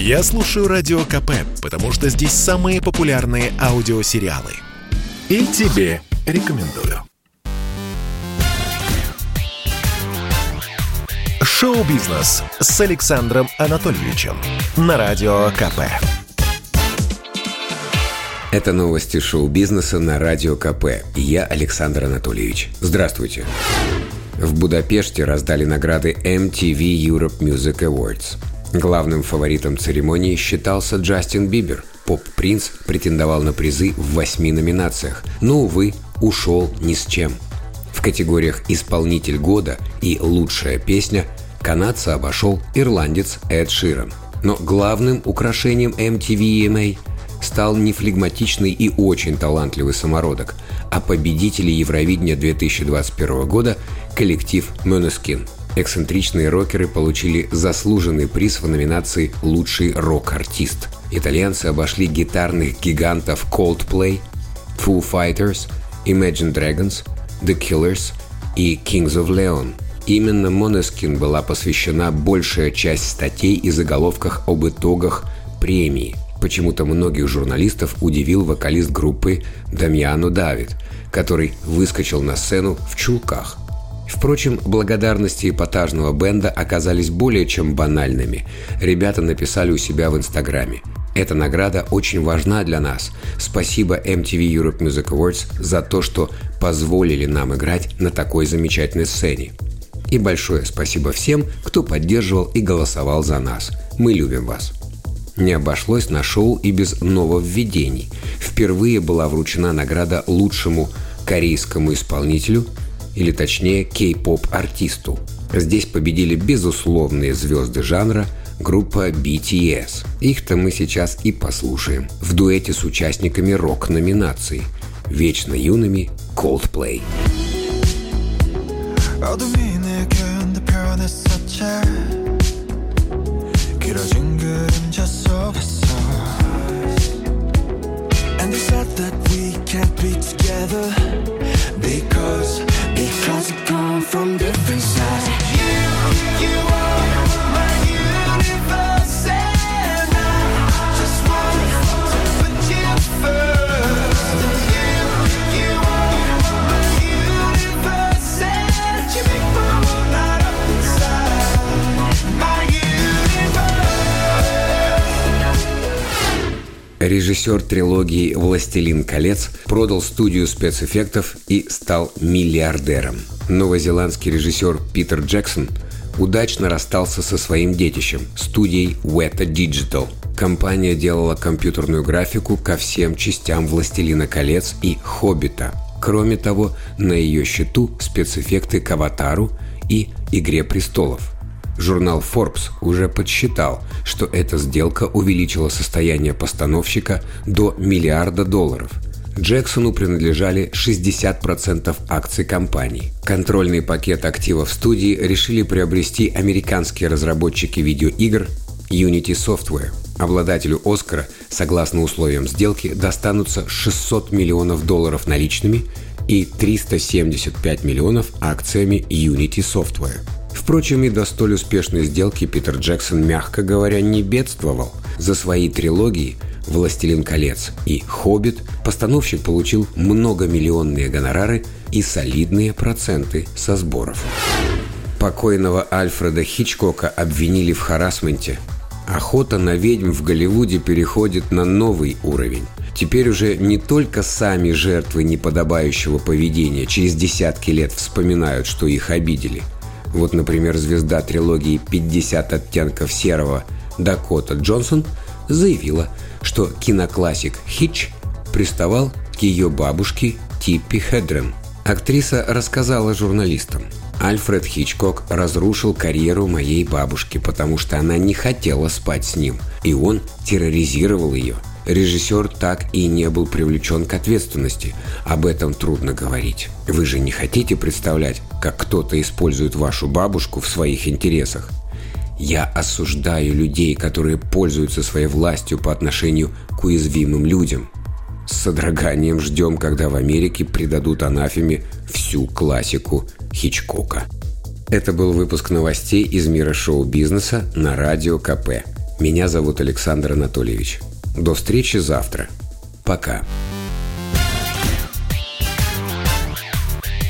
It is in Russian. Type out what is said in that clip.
Я слушаю Радио КП, потому что здесь самые популярные аудиосериалы. И тебе рекомендую. Шоу-бизнес с Александром Анатольевичем на Радио КП. Это новости шоу-бизнеса на Радио КП. Я Александр Анатольевич. Здравствуйте. В Будапеште раздали награды MTV Europe Music Awards. Главным фаворитом церемонии считался Джастин Бибер. Поп-принц претендовал на призы в восьми номинациях, но, увы, ушел ни с чем. В категориях «Исполнитель года» и «Лучшая песня» канадца обошел ирландец Эд Ширан. Но главным украшением MTV EMA стал не флегматичный и очень талантливый самородок, а победители Евровидения 2021 года – коллектив Måneskin. Эксцентричные рокеры получили заслуженный приз в номинации «Лучший рок-артист». Итальянцы обошли гитарных гигантов Coldplay, Foo Fighters, Imagine Dragons, The Killers и Kings of Leon. Именно Måneskin была посвящена большая часть статей и заголовках об итогах премии – Почему-то многих журналистов удивил вокалист группы Дамьяно Давид, который выскочил на сцену в чулках. Впрочем, благодарности эпатажного бенда оказались более чем банальными. Ребята написали у себя в Инстаграме. Эта награда очень важна для нас. Спасибо MTV Europe Music Awards за то, что позволили нам играть на такой замечательной сцене. И большое спасибо всем, кто поддерживал и голосовал за нас. Мы любим вас. Не обошлось на шоу и без нововведений. Впервые была вручена награда лучшему корейскому исполнителю, или точнее кей-поп-артисту. Здесь победили безусловные звезды жанра группа BTS. Их-то мы сейчас и послушаем в дуэте с участниками рок-номинации «Вечно юными» Coldplay. 어둠이 내게 길어진 그 Режиссер трилогии «Властелин колец» продал студию спецэффектов и стал миллиардером. Новозеландский режиссер Питер Джексон удачно расстался со своим детищем – студией Weta Digital. Компания делала компьютерную графику ко всем частям «Властелина колец» и «Хоббита». Кроме того, на ее счету спецэффекты к «Аватару» и «Игре престолов». Журнал Forbes уже подсчитал, что эта сделка увеличила состояние постановщика до миллиарда долларов. Джексону принадлежали 60% акций компании. Контрольный пакет активов студии решили приобрести американские разработчики видеоигр Unity Software. Обладателю «Оскара», согласно условиям сделки, достанутся 600 миллионов долларов наличными и 375 миллионов акциями Unity Software. Впрочем, и до столь успешной сделки Питер Джексон, мягко говоря, не бедствовал. За свои трилогии «Властелин колец» и «Хоббит» постановщик получил многомиллионные гонорары и солидные проценты со сборов. Покойного Альфреда Хичкока обвинили в харасменте. Охота на ведьм в Голливуде переходит на новый уровень. Теперь уже не только сами жертвы неподобающего поведения через десятки лет вспоминают, что их обидели – вот, например, звезда трилогии «50 оттенков серого» Дакота Джонсон заявила, что киноклассик Хитч приставал к ее бабушке Типпи Хедрен. Актриса рассказала журналистам. Альфред Хичкок разрушил карьеру моей бабушки, потому что она не хотела спать с ним, и он терроризировал ее – режиссер так и не был привлечен к ответственности. Об этом трудно говорить. Вы же не хотите представлять, как кто-то использует вашу бабушку в своих интересах. Я осуждаю людей, которые пользуются своей властью по отношению к уязвимым людям. С содроганием ждем, когда в Америке придадут анафеме всю классику Хичкока. Это был выпуск новостей из мира шоу-бизнеса на Радио КП. Меня зовут Александр Анатольевич. До встречи завтра. Пока.